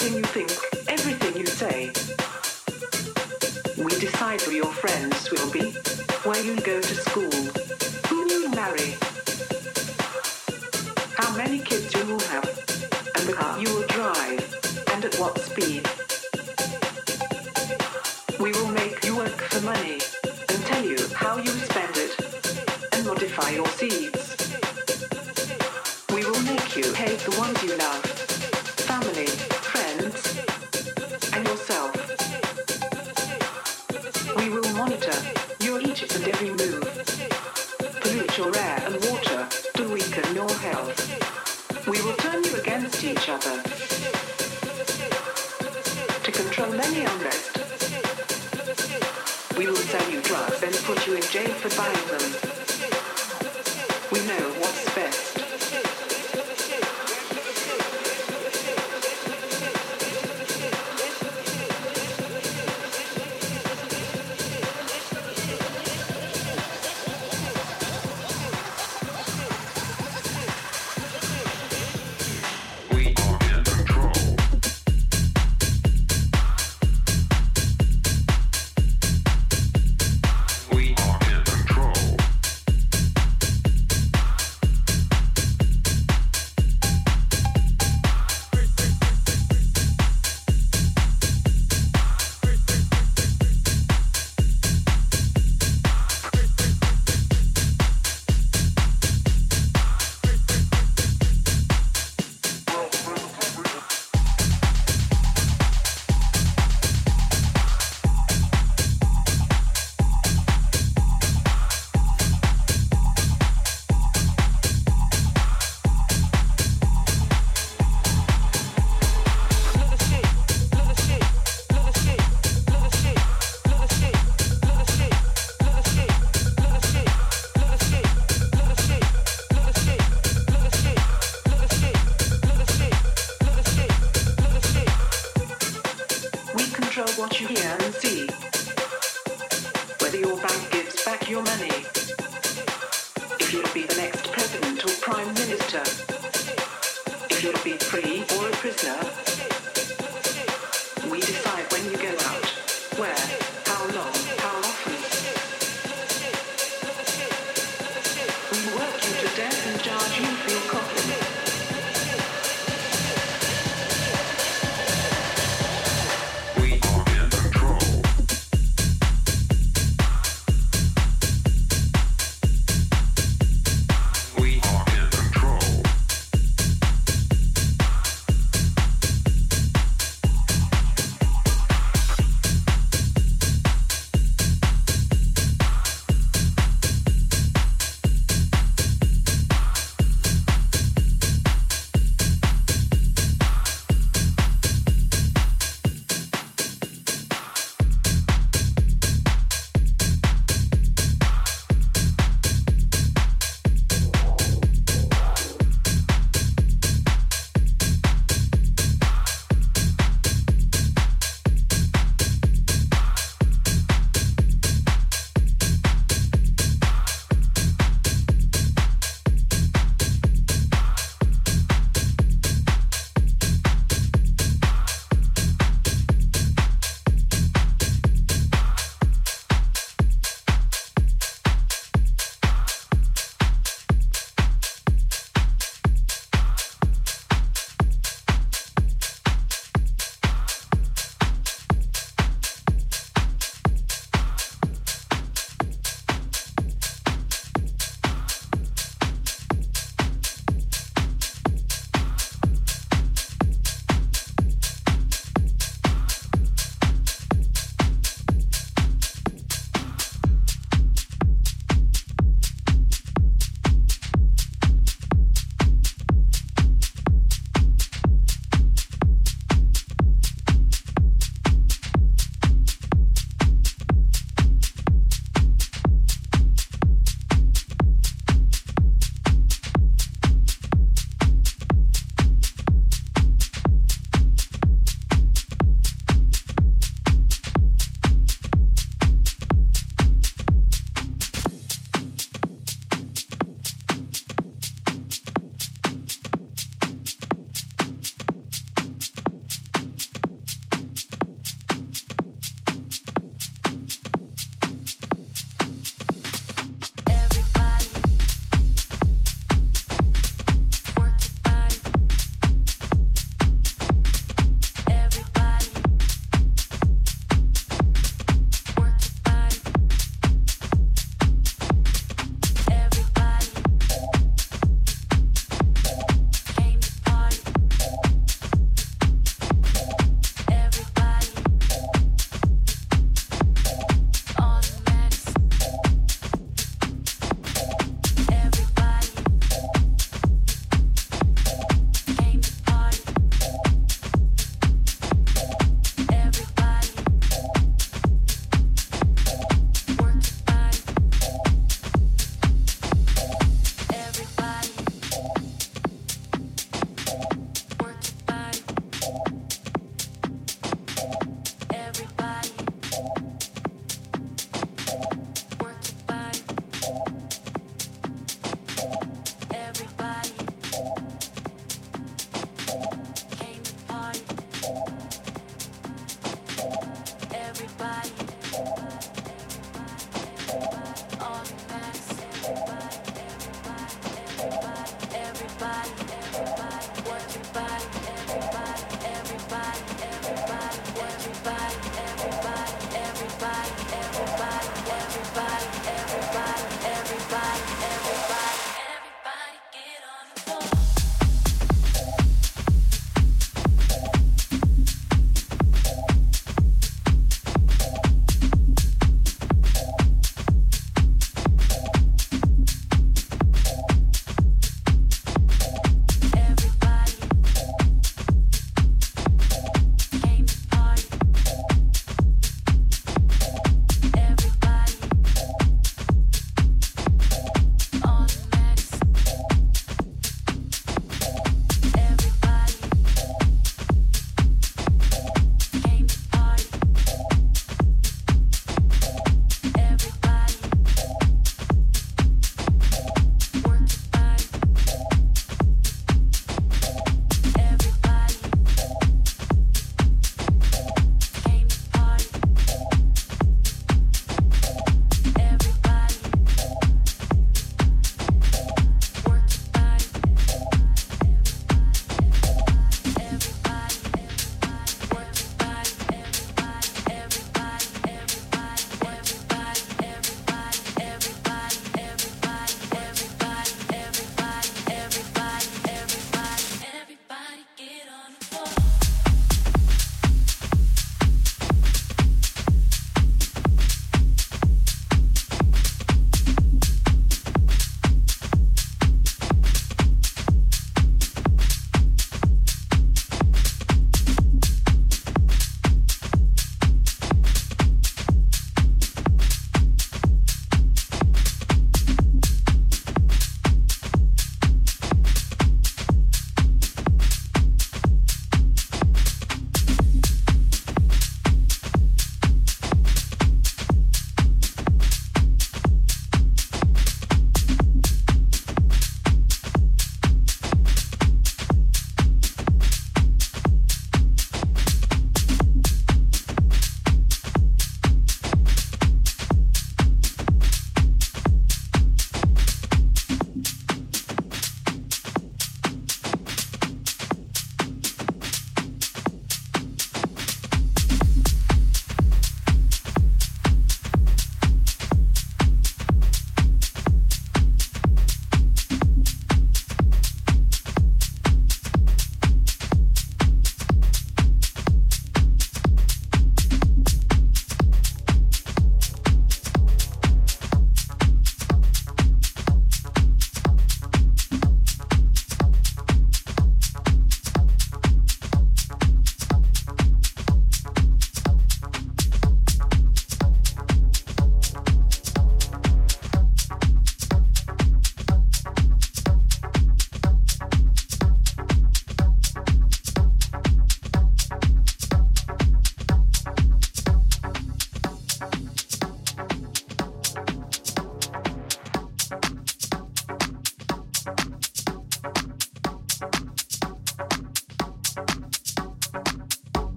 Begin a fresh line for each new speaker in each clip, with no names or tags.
everything you think, everything you say. We decide who your friends will be, where you go to school, who you marry, how many kids you will have, and the car you will drive, and at what speed.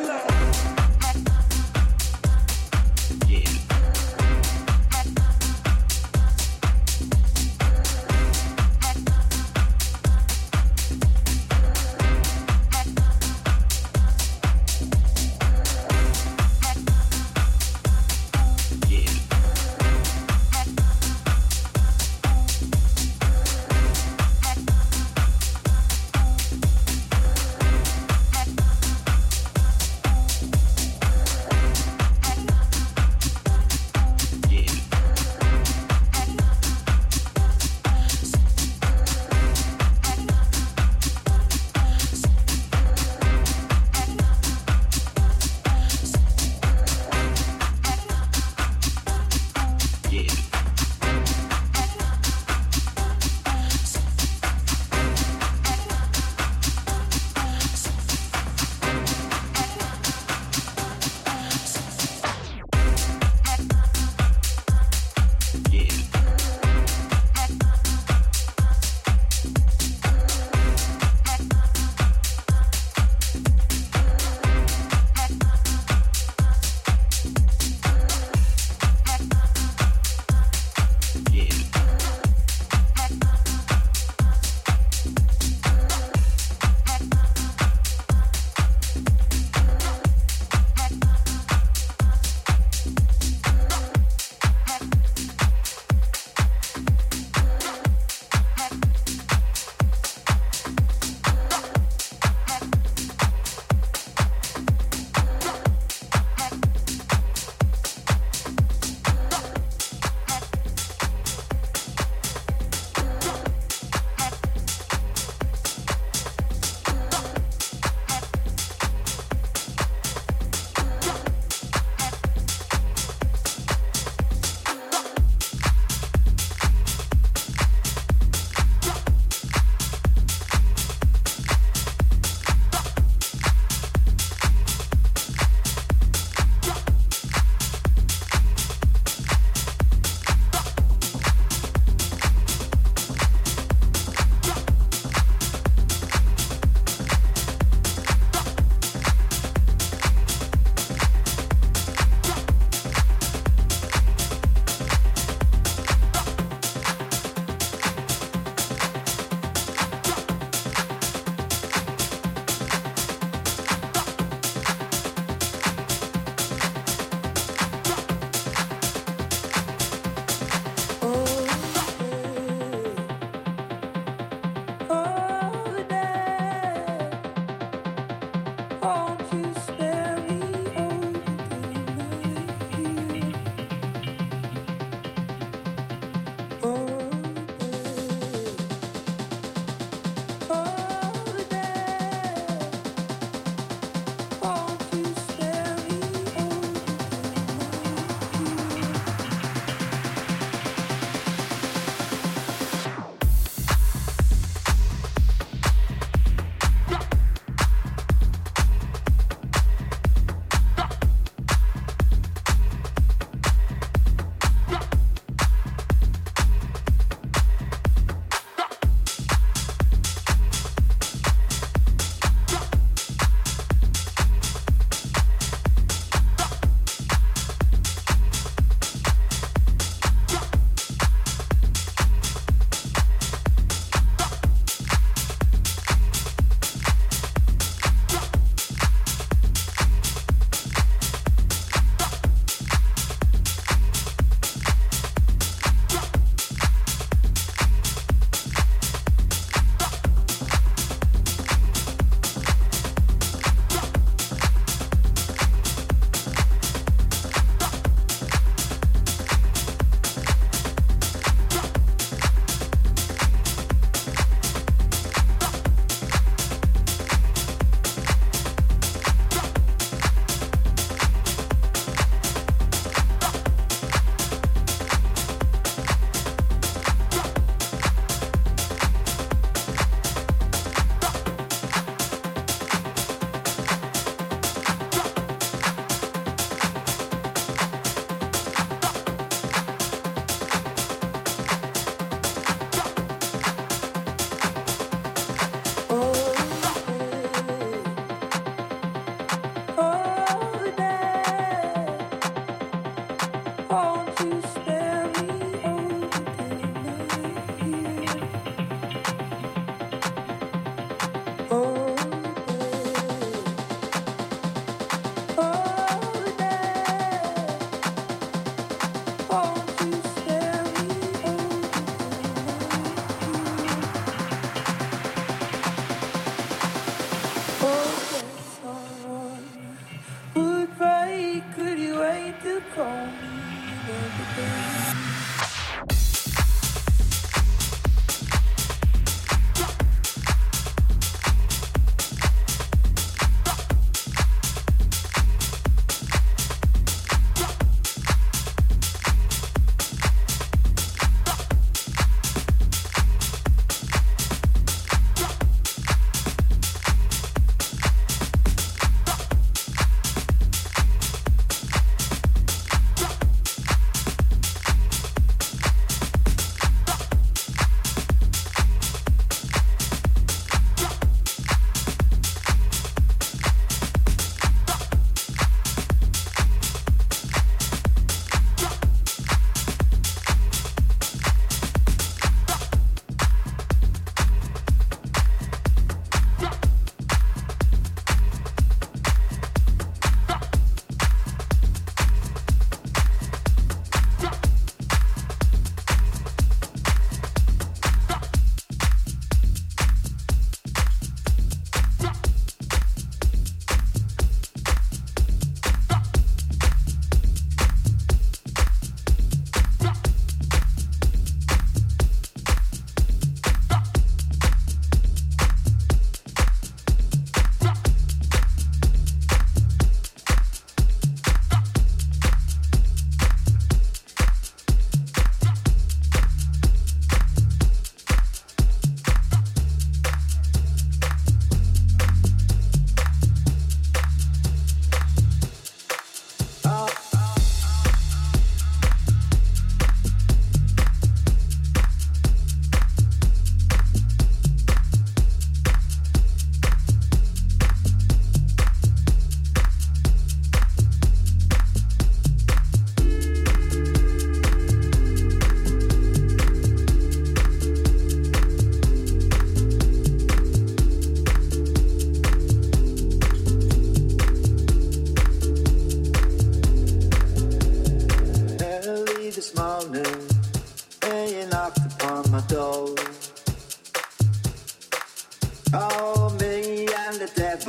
감사합니다.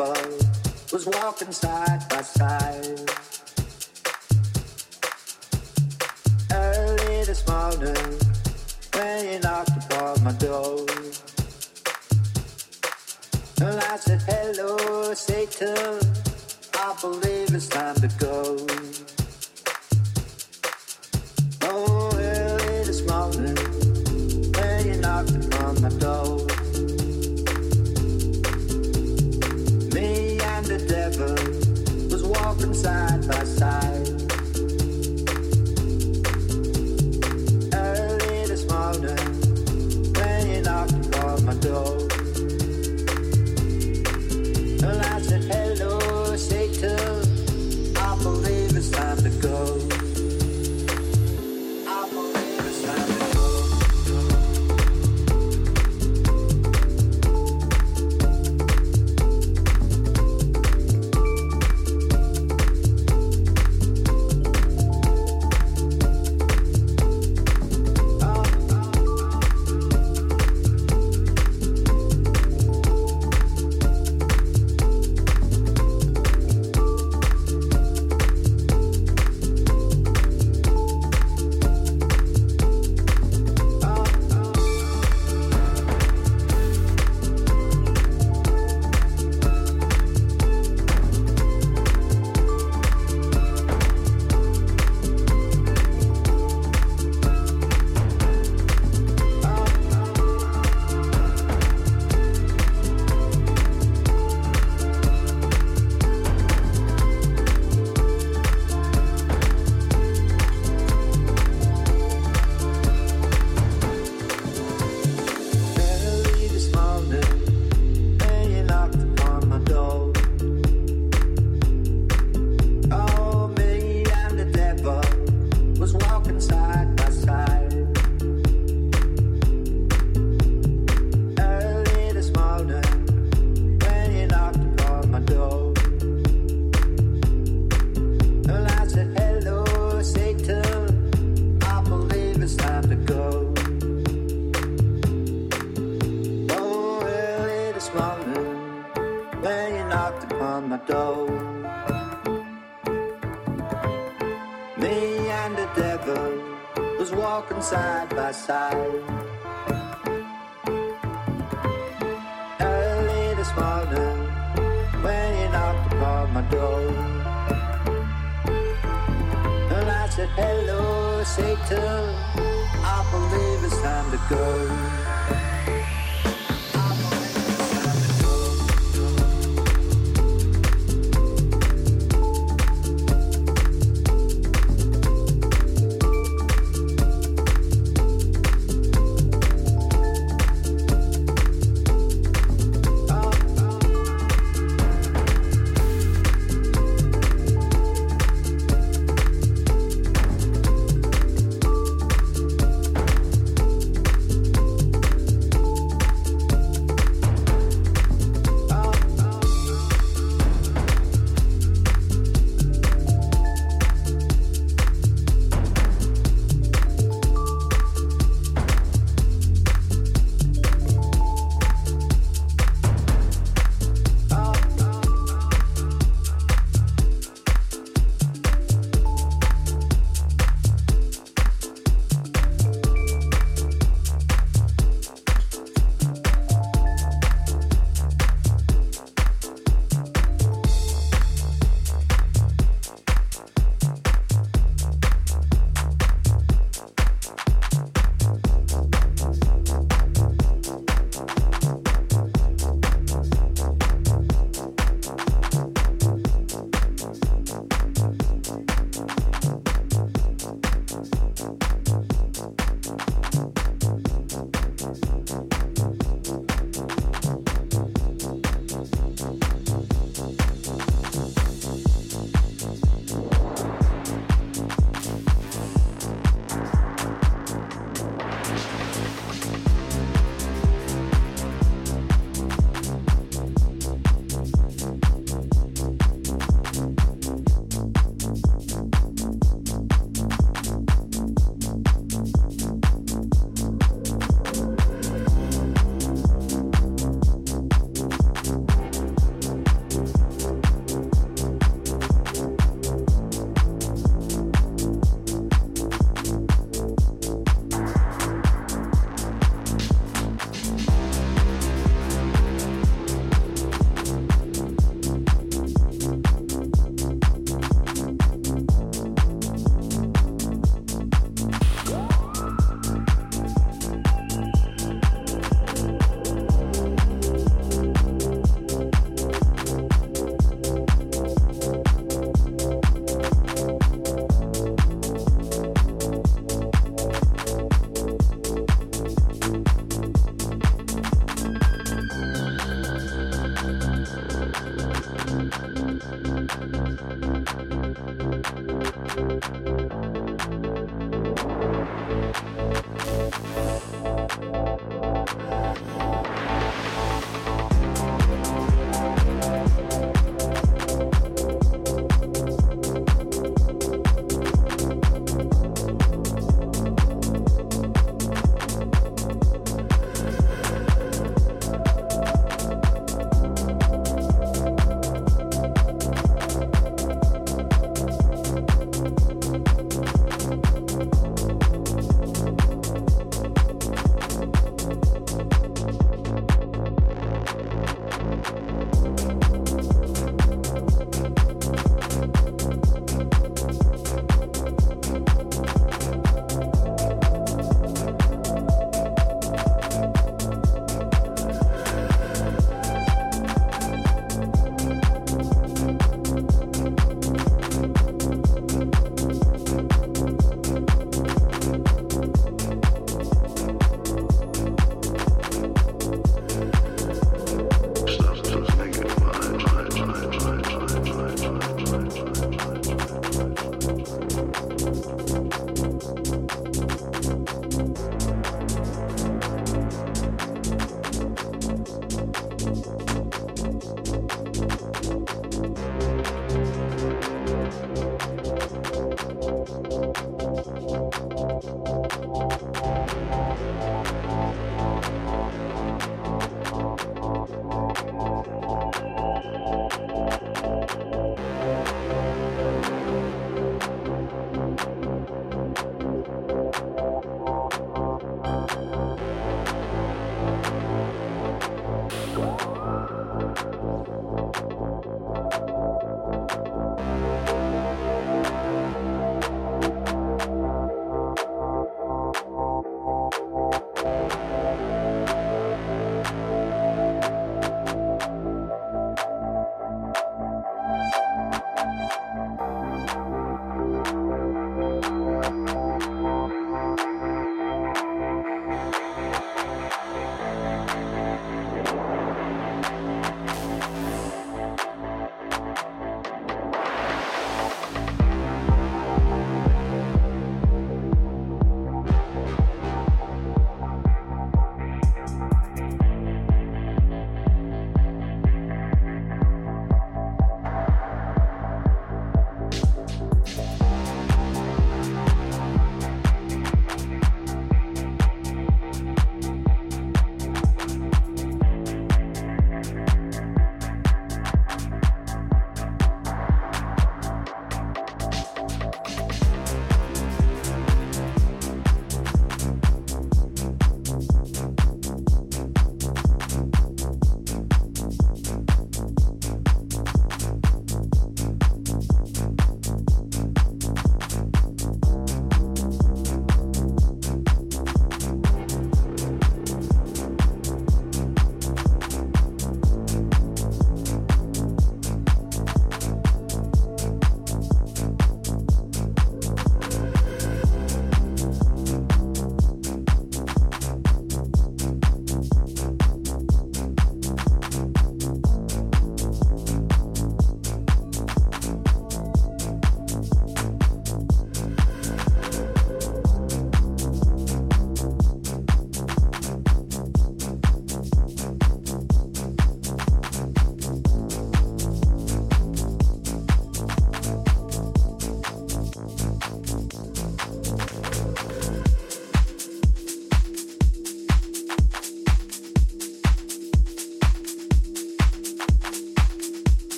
us was walking side by side. Early this morning, when you knocked upon my door, and I said, Hello, Satan, I believe it's time to go.
Oh, early this morning, when you knocked upon my door. side
by side. Door. And I said, Hello, Satan. I
believe
it's time to go.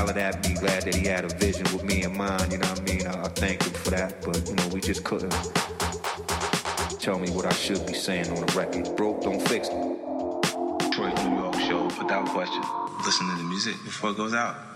Glad that he hollered at me, glad that he had a vision with me in mind, you know what I mean? I, I thank him for that, but you know, we just couldn't tell me what I should be saying on the record. Broke, don't fix it.
Detroit, New York show, without question. Listen to the music before it goes out.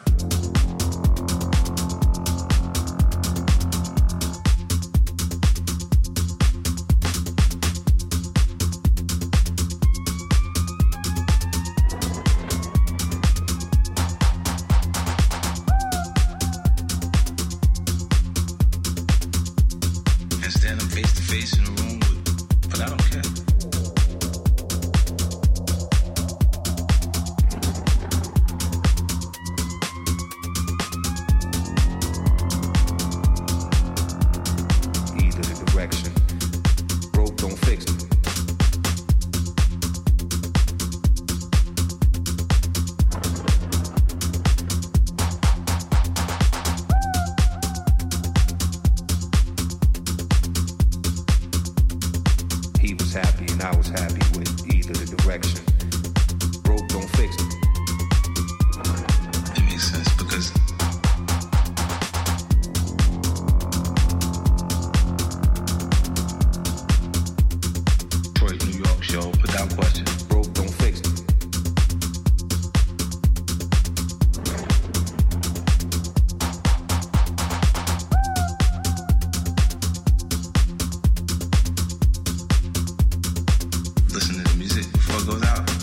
Goes out.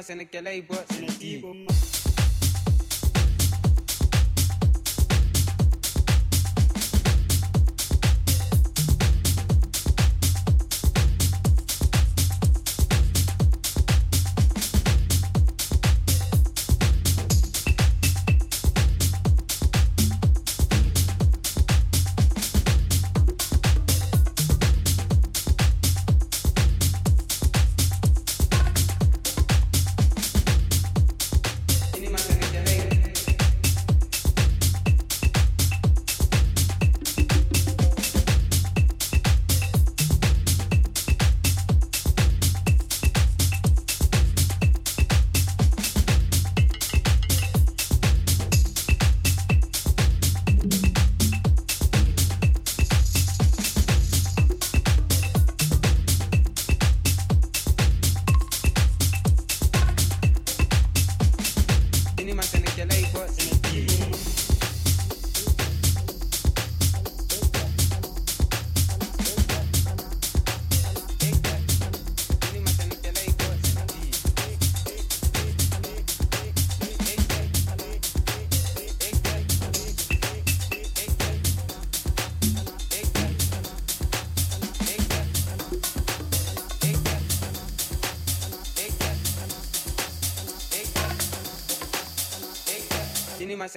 Masene kelei buat sini. Ini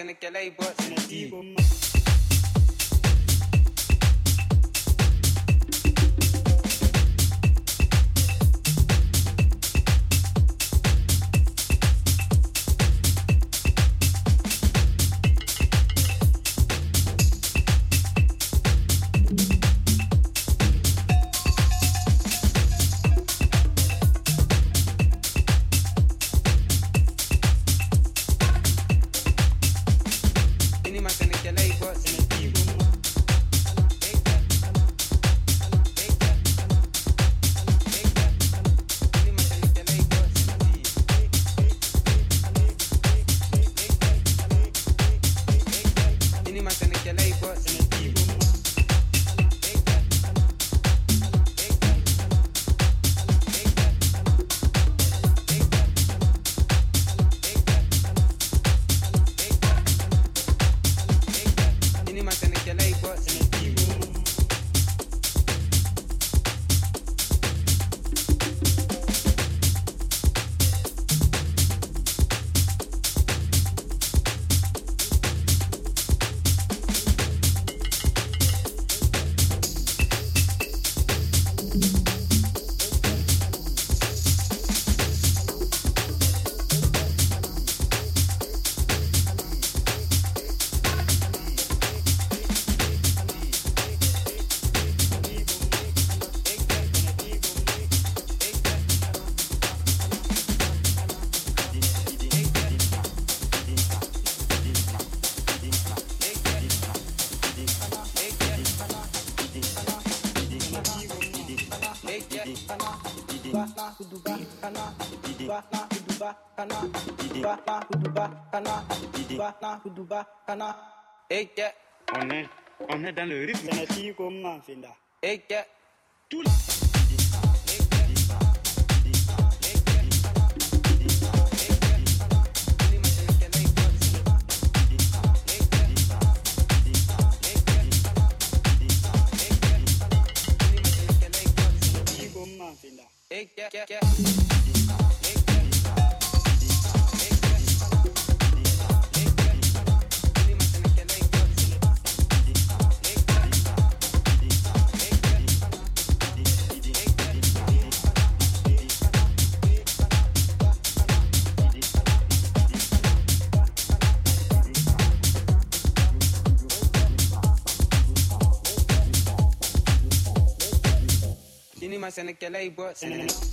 in the Calais, kana ba na hudu ba kana ba na hudu ba kana. Hey, yeah.
On est, le rythme. Finda. like your labor.